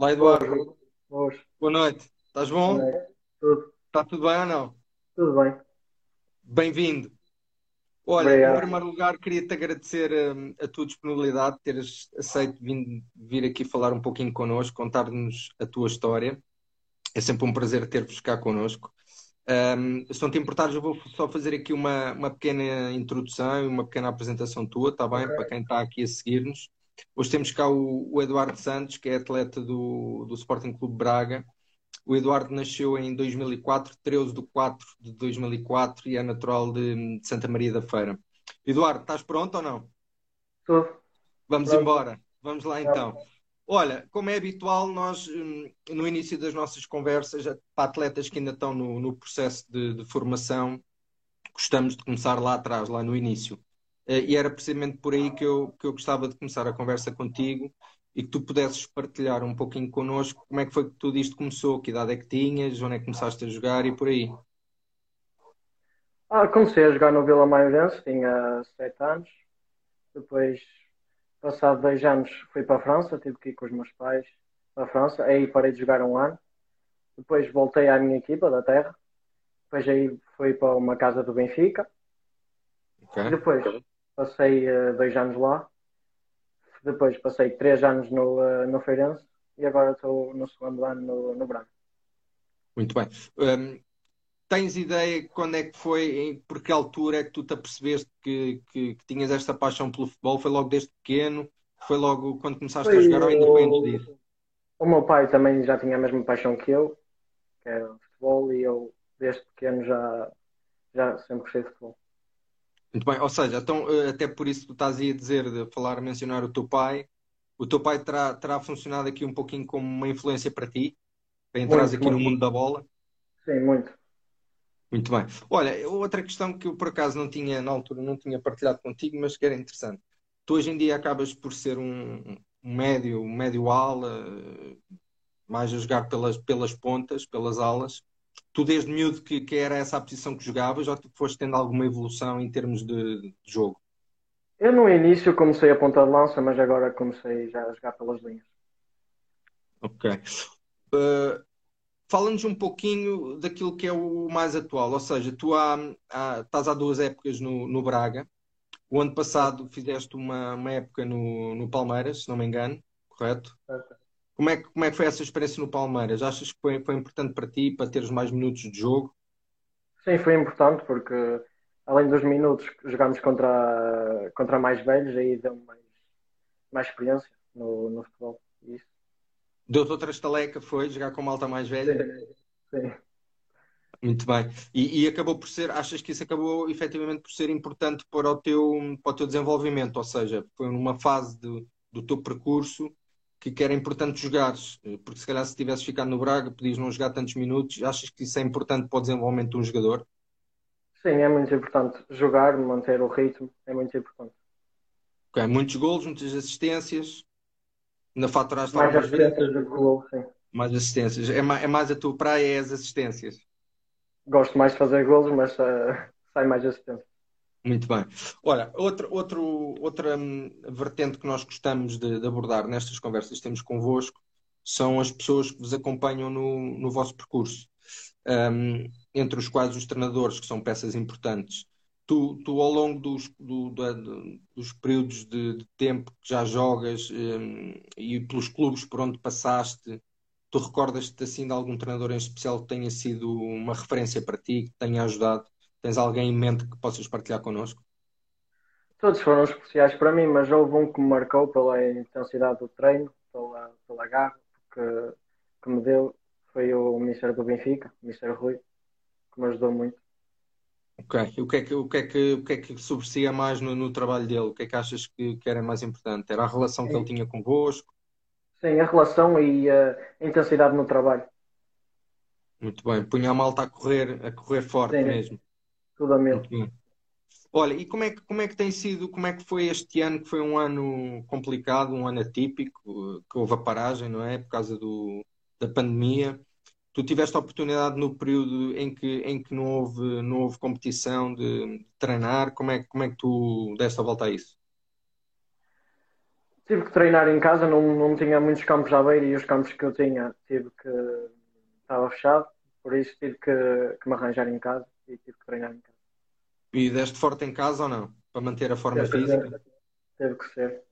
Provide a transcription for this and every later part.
Olá, Eduardo. Hoje, Boa noite. Estás bom? Tudo, Está tudo bem ou não? tudo bem. Bem-vindo. Olha, em Obrigado. primeiro lugar, queria-te agradecer hum, a tua disponibilidade, teres aceito vir, vir aqui falar um pouquinho connosco, contar-nos a tua história. É sempre um prazer ter-vos cá connosco. Hum, se não te importares, eu vou só fazer aqui uma, uma pequena introdução e uma pequena apresentação tua, está bem? Ok. Para quem está aqui a seguir-nos. Hoje temos cá o, o Eduardo Santos, que é atleta do, do Sporting Clube Braga. O Eduardo nasceu em 2004, 13 de 4 de 2004 e é natural de, de Santa Maria da Feira. Eduardo, estás pronto ou não? Tudo. Vamos Pronto. embora. Vamos lá então. Olha, como é habitual, nós hum, no início das nossas conversas, para atletas que ainda estão no, no processo de, de formação, gostamos de começar lá atrás, lá no início. Eh, E era precisamente por aí que eu, que eu gostava de começar a conversa contigo e que tu pudesses partilhar um pouquinho connosco como é que foi que tudo isto começou, que idade é que tinhas, onde é que começaste a jogar e por aí. Ah, comecei a jogar no Vila Maiorense, tinha 7 anos. Depois, passado dois anos, fui para a França, tive que ir com os meus pais para a França. Aí parei de jogar um ano. Depois voltei à minha equipa da terra. Depois aí fui para uma casa do Benfica. Ok? Depois passei eh, dois anos lá. Depois passei três anos no, eh, no Feirense. E agora estou no segundo ano no, no Braga. Muito bem. Hum, tens ideia quando é que foi, em por que altura é que tu te apercebeste que, que, que tinhas esta paixão pelo futebol? Foi logo desde pequeno? Foi logo quando começaste a Foi jogar ou ainda foi antes disso? o meu pai também já tinha a mesma paixão que eu, que era o futebol, e eu desde pequeno já, já sempre gostei de futebol. Muito bem. Ou seja, então, eh, até por isso que tu estás aí a dizer, de falar, mencionar o teu pai, o teu pai terá, terá funcionado aqui um pouquinho como uma influência para ti, para entrares Muito, aqui no muito. mundo da bola? Sim, muito. Muito bem. Olha, outra questão que eu por acaso não tinha na altura, não tinha partilhado contigo, mas que era interessante. Tu hoje em dia acabas por ser um, um médio, um médio ala, eh, mais a jogar pelas, pelas pontas, pelas alas. Tu desde miúdo que, que era essa a posição que jogavas, ou tu foste tendo alguma evolução em termos de, de jogo? Eu no início comecei a ponta de lança, mas agora comecei já a jogar pelas linhas. Ok. Uh, fala-nos um pouquinho daquilo que é o mais atual, ou seja, tu há, há- estás há duas épocas no, no Braga. O ano passado fizeste uma, uma época no, no Palmeiras, se não me engano, correto? Como é que, como é que foi essa experiência no Palmeiras? Achas que foi, foi importante para ti, para teres mais minutos de jogo? Sim, foi importante porque além dos minutos que jogámos contra, contra mais velhos, aí deu mais, mais experiência no, no futebol. Isso. Deu-te outra estaleca, foi jogar com malta mais velha? Sim, sim. Muito bem. E, e acabou por ser, achas que isso acabou efetivamente por ser importante para o teu, para o teu desenvolvimento? Ou seja, foi numa fase do, do teu percurso que, que era importante jogares, Eh, porque se calhar se tivesses ficado no Braga, podias não jogar tantos minutos. Achas que isso é importante para o desenvolvimento de um jogador? Sim, é muito importante. Jogar, manter o ritmo, é muito importante. Ok, muitos golos, muitas assistências, ainda faturaste Mais assistências do que gol, sim. mais assistências. É, ma- é mais a tua praia, é as assistências. Gosto mais de fazer golos, mas eh, sai mais assistência. Muito bem. Olha, outro, outro, outra hum, vertente que nós gostamos de, de abordar nestas conversas que temos convosco são as pessoas que vos acompanham no, no vosso percurso, Hum, entre os quais os treinadores, que são peças importantes. Tu, tu ao longo dos, do- dos períodos de, de tempo que já jogas, hum, e pelos clubes por onde passaste, tu recordas-te assim de algum treinador em especial que tenha sido uma referência para ti, que tenha ajudado? Tens alguém em mente que possas partilhar connosco? Todos foram especiais para mim, mas houve um que me marcou pela intensidade do treino, pela, pela garra que, que me deu. Foi o Ministério do Benfica, o Ministério Rui, que me ajudou muito. Ok. E o que é que, o que é que, o que é que sobressia mais no, no trabalho dele? O que é que achas que, que era mais importante? Era a relação que ele tinha convosco? Sim, a relação e a intensidade no trabalho. Muito bem. Punha a malta a correr, a correr forte Sim. mesmo. Muito bem. Olha, e como é que, como é que tem sido, como é que foi este ano, que foi um ano complicado, um ano atípico, que houve a paragem, não é? Por causa do, da pandemia. Tu tiveste a oportunidade no período em que, em que não houve, não houve competição de, de treinar, como é, que- como é que tu deste a volta a isso? tive que treinar em casa, não, não tinha muitos campos à beira e os campos que eu tinha tive que estava fechado, por isso tive que, que me arranjar em casa e tive que treinar em casa. E deste forte em casa ou não? Para manter a forma física? Teve que ser.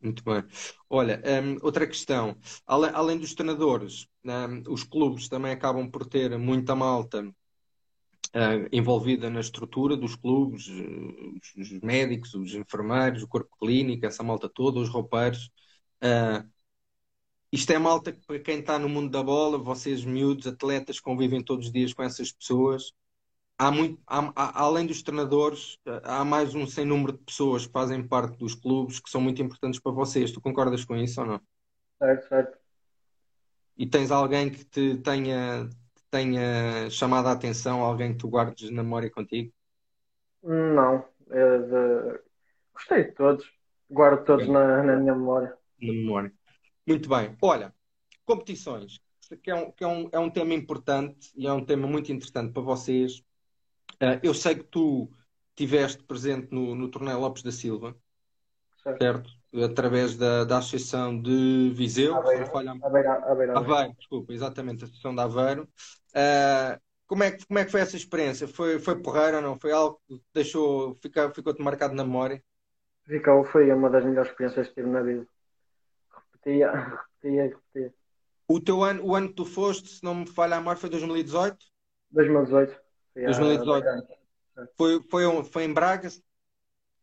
Muito bem. Olha, um, outra questão. Além, além dos treinadores, um, os clubes também acabam por ter muita malta uh, envolvida na estrutura dos clubes, os, os, médicos, os enfermeiros, o corpo clínico, essa malta toda, os roupeiros. Uh, isto é malta que, para quem está no mundo da bola, vocês miúdos, atletas, convivem todos os dias com essas pessoas há muito, há, há, além dos treinadores, há mais um sem número de pessoas que fazem parte dos clubes que são muito importantes para vocês. Tu concordas com isso ou não? Certo, certo. E tens alguém que te tenha, tenha chamado a atenção, alguém que tu guardes na memória contigo? Não. De... Gostei de todos. Guardo todos na, na minha memória. Na memória. Muito bem. Olha, competições, que, é um, que é, um, é um tema importante e é um tema muito interessante para vocês. Uh, eu sei que tu estiveste presente no, no Torneio Lopes da Silva, certo? certo? Através da, da Associação de Viseu. Aveiro, falha... Aveiro, Aveiro, Aveiro, desculpa, exatamente, a Associação de Aveiro. Uh, como, é que, como é que foi essa experiência? Foi, foi porreira ou não? Foi algo que deixou, ficou, ficou-te marcado na memória? Ficou, foi uma das melhores experiências que tive na vida. Repetia, repetia, repetia. O teu ano, o ano que tu foste, se não me falha a memória, foi 2018? 2018. 2018. Foi, foi, foi em Braga?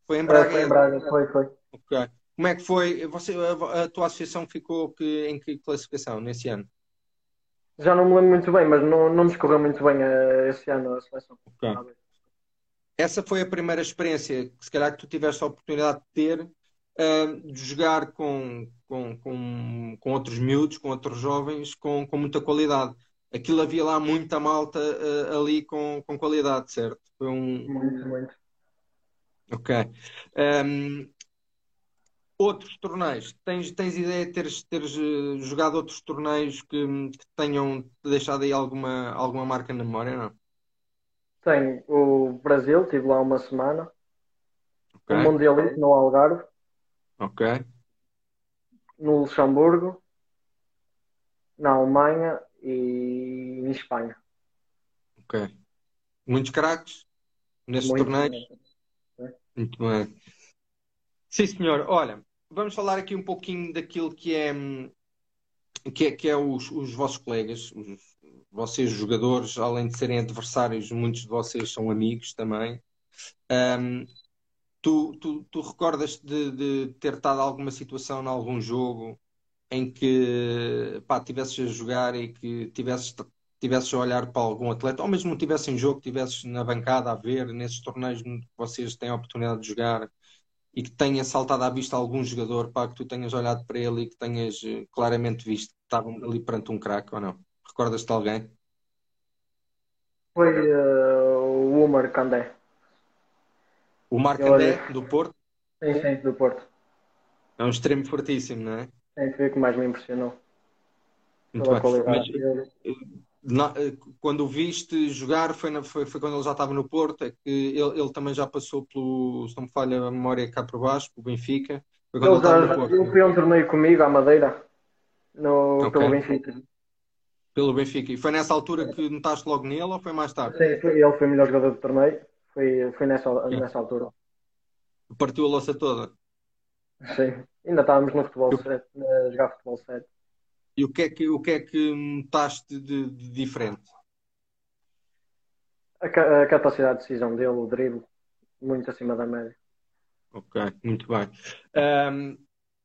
Foi em Braga? Foi em Braga, foi, foi. Ok. Como é que foi? Você, a, a tua associação ficou que, em que classificação nesse ano? Já não me lembro muito bem, mas não, não nos correu muito bem uh, esse ano a seleção. Okay. Essa foi a primeira experiência que se calhar que tu tiveste a oportunidade de ter uh, de jogar com, com, com, com outros miúdos, com outros jovens, com, com muita qualidade aquilo havia lá muita malta uh, ali com, com qualidade, certo? Foi um. Muito, muito. Ok. Um, outros torneios, tens, tens ideia de teres, teres uh, jogado outros torneios que, que, tenham deixado aí alguma, alguma marca na memória, não? Tenho o Brasil, estive lá uma semana. Okay. O Mundialito no Algarve. Ok. No Luxemburgo. Na Alemanha e em Espanha. Ok. Muitos craques nesses Muito torneios? Bem. Muito bem. Sim, senhor. Olha, vamos falar aqui um pouquinho daquilo que é, que é, que é os, os vossos colegas, os, vocês jogadores, além de serem adversários, muitos de vocês são amigos também. Um, tu, tu, tu recordas de, de ter estado alguma situação em algum jogo em que pá, tivesses a jogar e que tivesses, tivesses a olhar para algum atleta, ou mesmo tivesse em jogo, tivesses na bancada a ver, nesses torneios que vocês têm a oportunidade de jogar e que tenha saltado à vista algum jogador para que tu tenhas olhado para ele e que tenhas eh, claramente visto que estavam ali perante um craque ou não? Recordas-te de alguém? Foi uh, o Omar Candé. O Mar Candé, do Porto? Sim, sim, do Porto. É um extremo fortíssimo, não é? É, foi o que mais me impressionou. Muito bem. Mas, na, quando o viste jogar foi, na, foi, foi, quando ele já estava no Porto, é que ele, ele, também já passou pelo, se não me falha a memória cá por baixo, pelo Benfica. Foi quando ele, ele, já, Porto, ele foi um torneio comigo à Madeira, no, okay. pelo Benfica. Pelo Benfica. E foi nessa altura que notaste logo nele ou foi mais tarde? Sim, foi, ele foi o melhor jogador do torneio. Foi, foi nessa, nessa altura. Partiu a louça toda? Sim. Ainda estávamos no futebol 7, a jogar futebol 7. E o que é que, o que, é que notaste de, de diferente? A, a, capacidade de decisão dele, o drible, muito acima da média. Ok, muito bem. Um,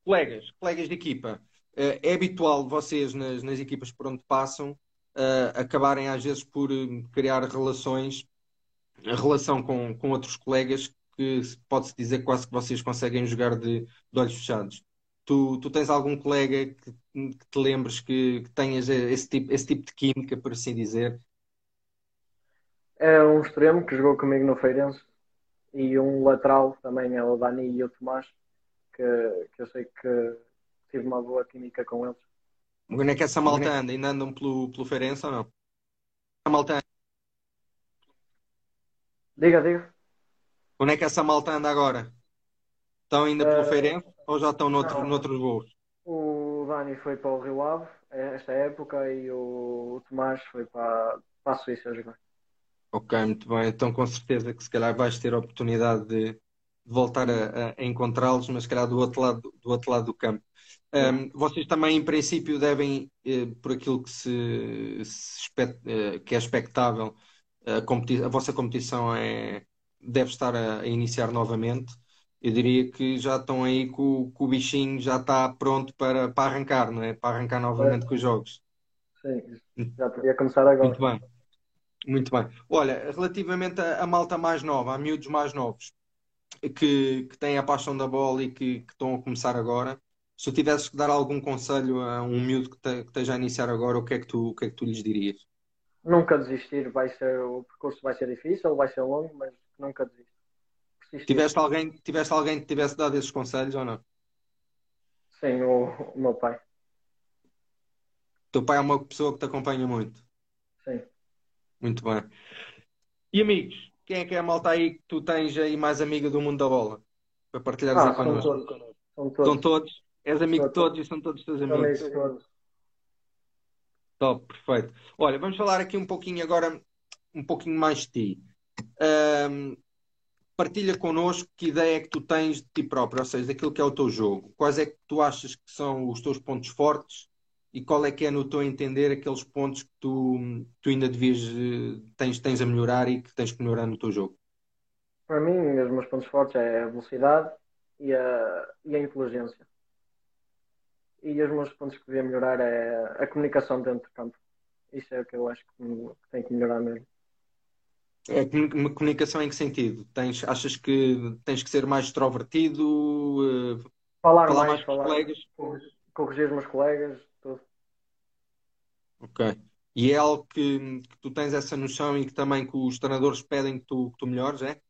colegas, colegas de equipa, uh, é habitual vocês nas, nas equipas por onde passam uh, acabarem às vezes por eh, criar relações, a relação com, com outros colegas que pode-se dizer quase que vocês conseguem jogar de, de olhos fechados. Tu, tu, tens algum colega que, que te lembres que, que tenhas esse tipo, esse tipo de química, por assim dizer? É um extremo que jogou comigo no Feirense e um lateral também é o Dani e o Tomás, que, que eu sei que tive uma boa química com eles. Onde é que essa malta anda? Ainda andam pelo, pelo Feirense ou não? A malta anda. Diga, diga. Onde é que essa malta anda agora? Estão ainda pelo uh, Feirense ou já estão noutro, não, noutros voos? O Dani foi para o Rio Ave esta época e o, o Tomás foi para, para a Suíça jogar. Ok, muito bem. Então com certeza que se calhar vais ter a oportunidade de, de voltar a, a encontrá-los, mas se calhar do outro lado do, outro lado do campo. Um, vocês também, em princípio, devem, eh, por aquilo que, se, se eh, que é expectável, a, a, vossa competição é, deve estar a, a, iniciar novamente. Eu diria que já estão aí com, com o bichinho, já está pronto para, para arrancar, não é? Para arrancar novamente é. com os jogos. Sim, já podia começar agora. Muito bem. Muito bem. Olha, relativamente a, a malta mais nova, a miúdos mais novos, que, que têm a paixão da bola e que, que estão a começar agora, se tu tivesses que dar algum conselho a um miúdo que, te, que esteja a iniciar agora, o que, é que tu, o que é que tu lhes dirias? Nunca desistir, vai ser, o percurso vai ser difícil, vai ser longo, mas nunca desistir. Tiveste alguém, tiveste alguém que tivesse dado esses conselhos ou não? Sim, o, o meu pai. O teu pai é uma pessoa que te acompanha muito? Sim. Muito bem. E amigos, quem é que é a malta aí que tu tens aí mais amiga do mundo da bola? Para partilhares ah, connosco. São todos. São todos. São todos. És amigo de todos e são todos teus amigos. Todos. Top, perfeito. Olha, vamos falar aqui um pouquinho agora, um pouquinho mais de ti. Um, partilha connosco que ideia é que tu tens de ti próprio, ou seja, daquilo que é o teu jogo. Quais é que tu achas que são os teus pontos fortes e qual é que é, no teu entender, aqueles pontos que tu, tu ainda devias, eh, tens, tens a melhorar e que tens que melhorar no teu jogo? Para mim, os meus pontos fortes é a velocidade e a, e a inteligência. E os meus pontos que devia melhorar é a comunicação dentro do campo. Isso é o que eu acho que, que tem que melhorar mesmo. É, comunicação em que sentido? Tens, achas que tens que ser mais extrovertido? Uh, falar, falar, mais, mais falar, colegas? Corrigir os meus colegas, tudo. Ok. E é algo que, que, tu tens essa noção e que também que os treinadores pedem que tu, que tu melhores, é?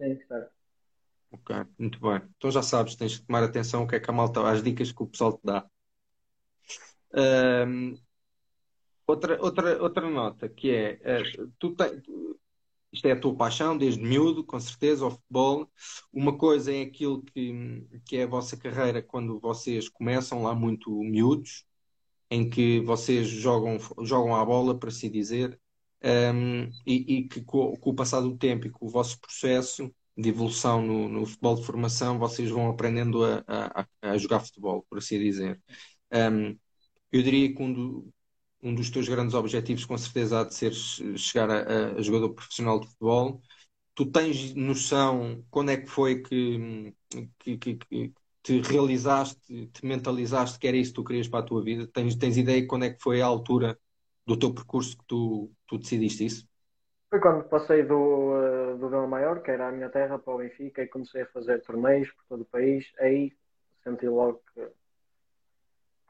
Sim, certo. Ok, muito bem. Então já sabes, tens de tomar atenção o que é que a malta, as dicas que o pessoal te dá. Um, outra, outra, outra nota que é, uh, tu te, isto é a tua paixão desde miúdo, com certeza, o futebol. Uma coisa é aquilo que, que é a vossa carreira quando vocês começam lá muito miúdos, em que vocês jogam, jogam à bola, para assim dizer, um, e, e, que com, com, o passar do tempo e com o vosso processo de evolução no, no futebol de formação, vocês vão aprendendo a, a, a jogar futebol, por assim dizer. Um, eu diria que um, do, um, dos teus grandes objetivos, com certeza, há de ser chegar a, a, jogador profissional de futebol. Tu tens noção quando é que foi que, que, que, que te realizaste, te mentalizaste que era isso que tu querias para a tua vida? Tens, tens ideia de quando é que foi a altura do teu percurso que tu, tu decidiste isso? Foi quando passei do, uh, do Vila Maior, que era a minha terra, para o Benfica e comecei a fazer torneios por todo o país. Aí senti logo que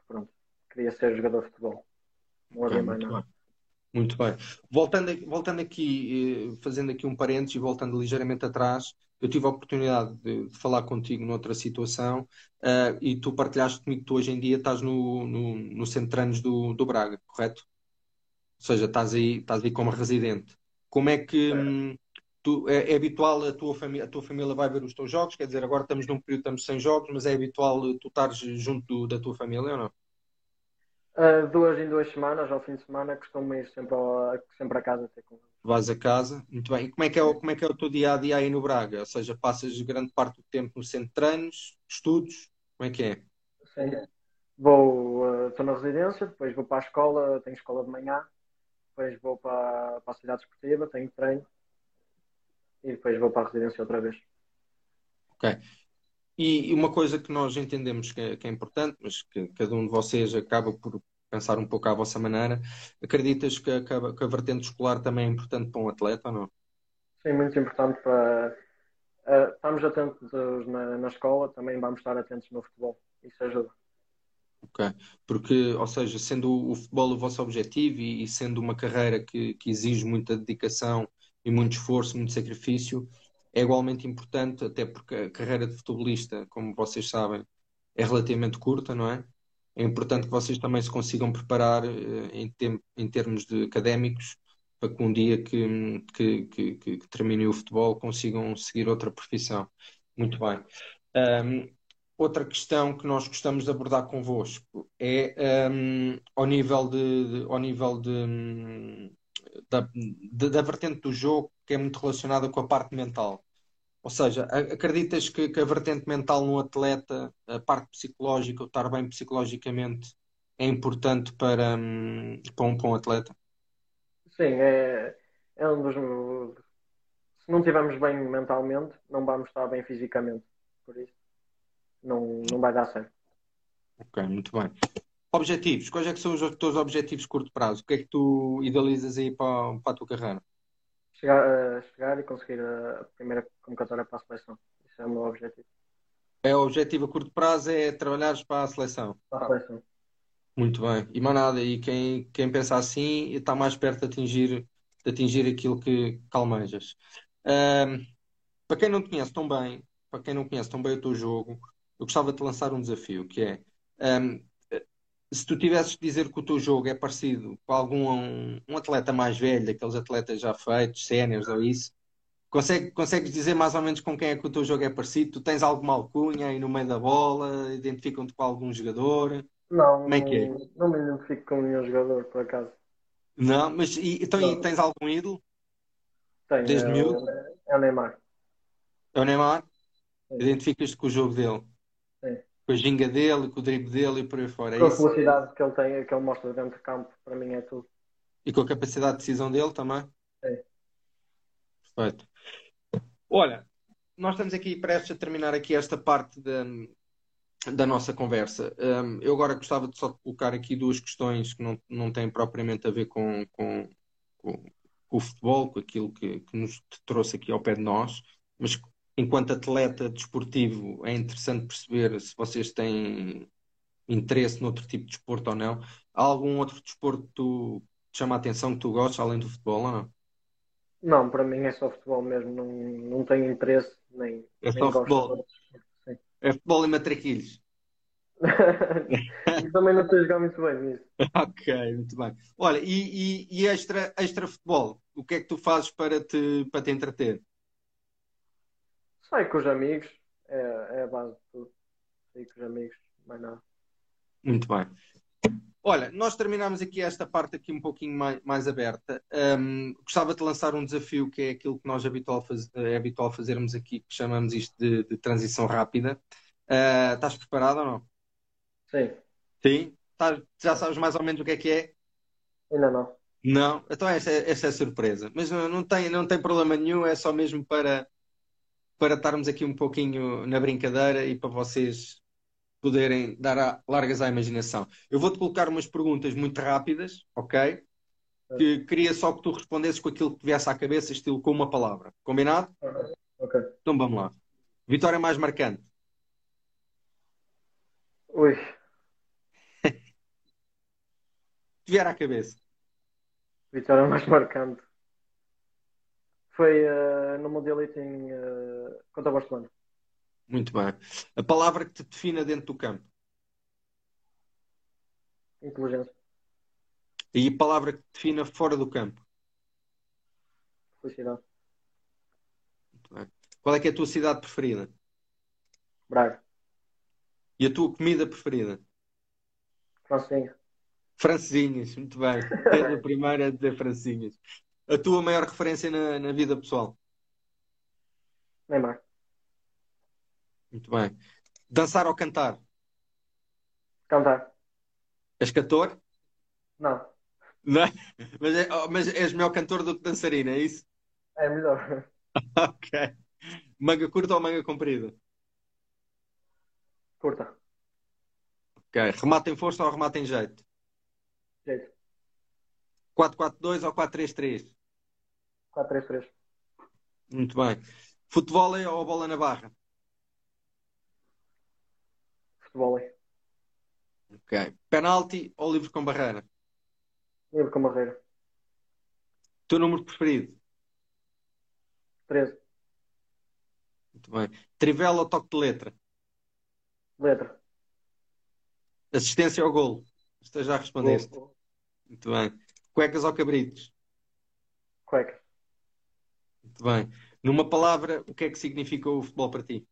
pronto, queria ser jogador de futebol. Não havia mais nada. Muito bem. Voltando, voltando aqui, eh, fazendo aqui um parênteses e voltando ligeiramente atrás, eu tive a oportunidade de, de falar contigo noutra situação uh, e tu partilhaste comigo que tu hoje em dia estás no, no, no centro de treinos do, do Braga, correto? Ou seja, estás aí, estás aí como residente. Como é que hum, tu, é, é, habitual a tua, família, a tua família vai ver os teus jogos? Quer dizer, agora estamos num período, estamos sem jogos, mas é habitual tu estares junto do, da tua família ou não? Uh, duas em duas semanas, ao fim de semana, costumo ir sempre, ao, sempre a casa ter com Vais a casa, muito bem. E como é, que é, o, como é que é o teu dia a dia aí no Braga? Ou seja, passas grande parte do tempo no centro de treinos, estudos, como é que é? Sim. Vou, estou uh, na residência, depois vou para a escola, tenho escola de manhã, depois vou para, para a cidade esportiva, tenho treino e depois vou para a residência outra vez. Ok. E uma coisa que nós entendemos que é, que é, importante, mas que cada um de vocês acaba por pensar um pouco à vossa maneira, acreditas que a, que a vertente escolar também é importante para um atleta ou não? Sim, muito importante para. Uh, estamos atentos na, na escola, também vamos estar atentos no futebol. Isso ajuda. Ok, porque, ou seja, sendo o futebol o vosso objetivo e, e sendo uma carreira que, que exige muita dedicação e muito esforço, muito sacrifício, é igualmente importante, até porque a carreira de futebolista, como vocês sabem, é relativamente curta, não é? É importante que vocês também se consigam preparar eh, em, tem, em termos de académicos para que um dia que, que, que, que, o futebol consigam seguir outra profissão. Muito bem. Um, outra questão que nós gostamos de abordar convosco é um, ao nível de, de ao nível de, da, de, da vertente do jogo que é muito relacionada com a parte mental. Ou seja, acreditas que, que, a vertente mental no atleta, a parte psicológica, o estar bem psicologicamente, é importante para, um, para, um, para um atleta? Sim, é, é um dos. Se não estivermos bem mentalmente, não vamos estar bem fisicamente. Por isso, não, não vai dar certo. Ok, muito bem. Objetivos. Quais é que são os teus objetivos de curto prazo? O que é que tu idealizas aí para, para a tua carreira? Chegar, uh, chegar e conseguir a primeira convocatória para a seleção. Isso é o meu objetivo. É o objetivo a curto prazo é trabalhares para a seleção. Para a seleção. Muito bem. E mais nada, e quem, quem pensa assim está mais perto de atingir, de atingir aquilo que, que almejas. Um, para quem não te conhece tão bem, para quem não conhece tão bem o teu jogo, eu gostava de te lançar um desafio, que é um, se tu tivesses de dizer que o teu jogo é parecido com algum um, um atleta mais velho, aqueles atletas já feitos, séniores ou isso, consegue, consegues dizer mais ou menos com quem é que o teu jogo é parecido? Tu tens alguma alcunha aí no meio da bola? Identificam-te com algum jogador? Não, Como é que é? não me identifico com nenhum jogador, por acaso. Não, mas e, então e tens algum ídolo? Tenho, Desde é, miúdo? É o Neymar. É o Neymar? Identificas-te com o jogo dele? Com a ginga dele, com o drible dele e por aí fora. É com a velocidade que ele tem, que ele mostra dentro de campo, para mim é tudo. E com a capacidade de decisão dele também? Sim. Perfeito. Olha, nós estamos aqui prestes a terminar aqui esta parte da, da nossa conversa. Um, eu agora gostava de só colocar aqui duas questões que não, não têm propriamente a ver com, com, com, com o futebol, com aquilo que, que nos trouxe aqui ao pé de nós, mas enquanto atleta desportivo, é interessante perceber se vocês têm interesse noutro tipo de desporto ou não. Há algum outro desporto que tu te chama a atenção que tu gostas, além do futebol ou não? Não, para mim é só futebol mesmo, não, não tenho interesse nem. É só nem futebol. É futebol e matraquilhos. também não estou a jogar muito bem nisso. ok, muito bem. Olha, e, e, e, extra, extra futebol? O que é que tu fazes para te, para te entreter? Sai com os amigos, é, é a base de tudo. Sai com os amigos, mais nada. Muito bem. Olha, nós terminamos aqui esta parte aqui um pouquinho mais, mais aberta. Um, gostava de lançar um desafio que é aquilo que nós habitual faz, é habitual fazermos aqui, que chamamos isto de, de transição rápida. Uh, estás preparado ou não? Sim. Sim? Estás, já sabes mais ou menos o que é que é? Ainda não. Não? Então esta, esta é a surpresa. Mas não, não, tem, não tem problema nenhum, é só mesmo para, para estarmos aqui um pouquinho na brincadeira e para vocês poderem dar largas à imaginação. Eu vou-te colocar umas perguntas muito rápidas, ok? Que queria só que tu respondesses com aquilo que te viesse à cabeça, estilo com uma palavra. Combinado? Ok. Então vamos lá. Vitória mais marcante? Ui. Te vier à cabeça. Vitória mais marcante. Foi uh, no Mundialito em, uh, contra o Barcelona. Muito bem. A palavra que te defina dentro do campo? Inteligência. E a palavra que te defina fora do campo? Felicidade. Muito bem. Qual é que é a tua cidade preferida? Braga. E a tua comida preferida? Francinha. Francesinhas, muito bem. É a primeira a dizer francinhas. A tua maior referência na, na vida pessoal? Neymar. Muito bem. Dançar ou cantar? Cantar. És cantor? Não. Não? Mas, é, oh, mas és melhor cantor do que dançarina, é isso? É melhor. ok. Manga curta ou manga comprida? Curta. Ok. Remata em força ou remata em jeito? Jeito. 4-4-2 ou 4-3-3? 4-3-3. Muito bem. Futebol ou bola na barra? Futebol. Ok. Penalti ou livre com barreira? Livre com barreira. Teu número preferido? 13. Muito bem. Trivela ou toque de letra? Letra. Assistência ao golo? Esta já respondeste. Gol. Muito bem. Cuecas ou cabritos? Cuecas. Muito bem. Numa palavra, o que é que significa o futebol para ti?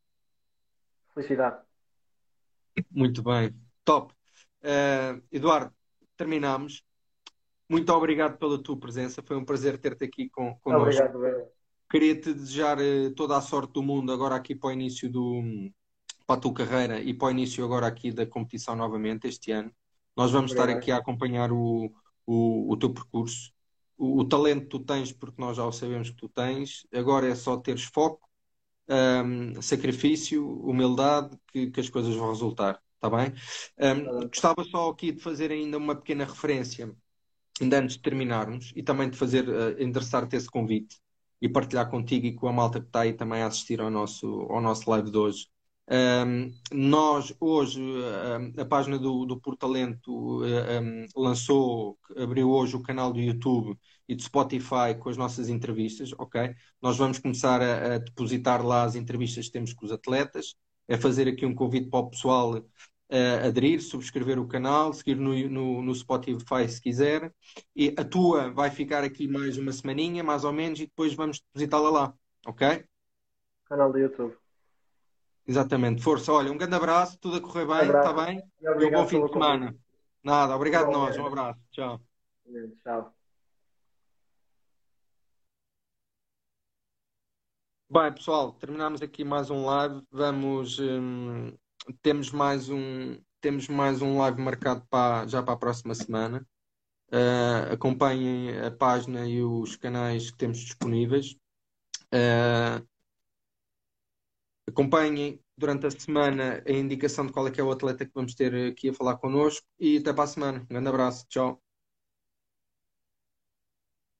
felicidade. Muito bem, top. Uh, Eduardo, terminamos. Muito obrigado pela tua presença, foi um prazer ter-te aqui com, connosco. Obrigado. Queria-te desejar uh, toda a sorte do mundo agora aqui para o início do para a tua carreira e para o início agora aqui da competição novamente este ano. Nós vamos obrigado. estar aqui a acompanhar o, o, o teu percurso. O, o, talento tu tens, porque nós já o sabemos que tu tens. Agora é só teres foco, um, sacrifício, humildade, que, que, as coisas vão resultar. Está bem? Um, gostava só aqui de fazer ainda uma pequena referência, ainda antes de terminarmos, e também de fazer, uh, endereçar-te esse convite e partilhar contigo e com a malta que está aí também a assistir ao nosso, ao nosso live de hoje. Um, nós hoje, a página do, do Portalento um, lançou, abriu hoje o canal do YouTube e do Spotify com as nossas entrevistas, ok? Nós vamos começar a, a, depositar lá as entrevistas que temos com os atletas, é fazer aqui um convite para o pessoal uh, aderir, subscrever o canal, seguir no, no, no, Spotify se quiser, e a tua vai ficar aqui mais uma semaninha, mais ou menos, e depois vamos depositá-la lá, ok? Canal do YouTube. Exatamente, força. Olha, um grande abraço, tudo a correr bem, está bem? E, um bom fim de semana. Convite. Nada, obrigado nós, um abraço. Tchau. Tchau. Bem, pessoal, terminamos aqui mais um live. Vamos. Hum, temos mais um. Temos mais um live marcado para, já para a próxima semana. Uh, acompanhem a página e os canais que temos disponíveis. Uh, Acompanhem durante a semana a indicação de qual é que é o atleta que vamos ter aqui a falar connosco e até para a semana. Um grande abraço. Tchau.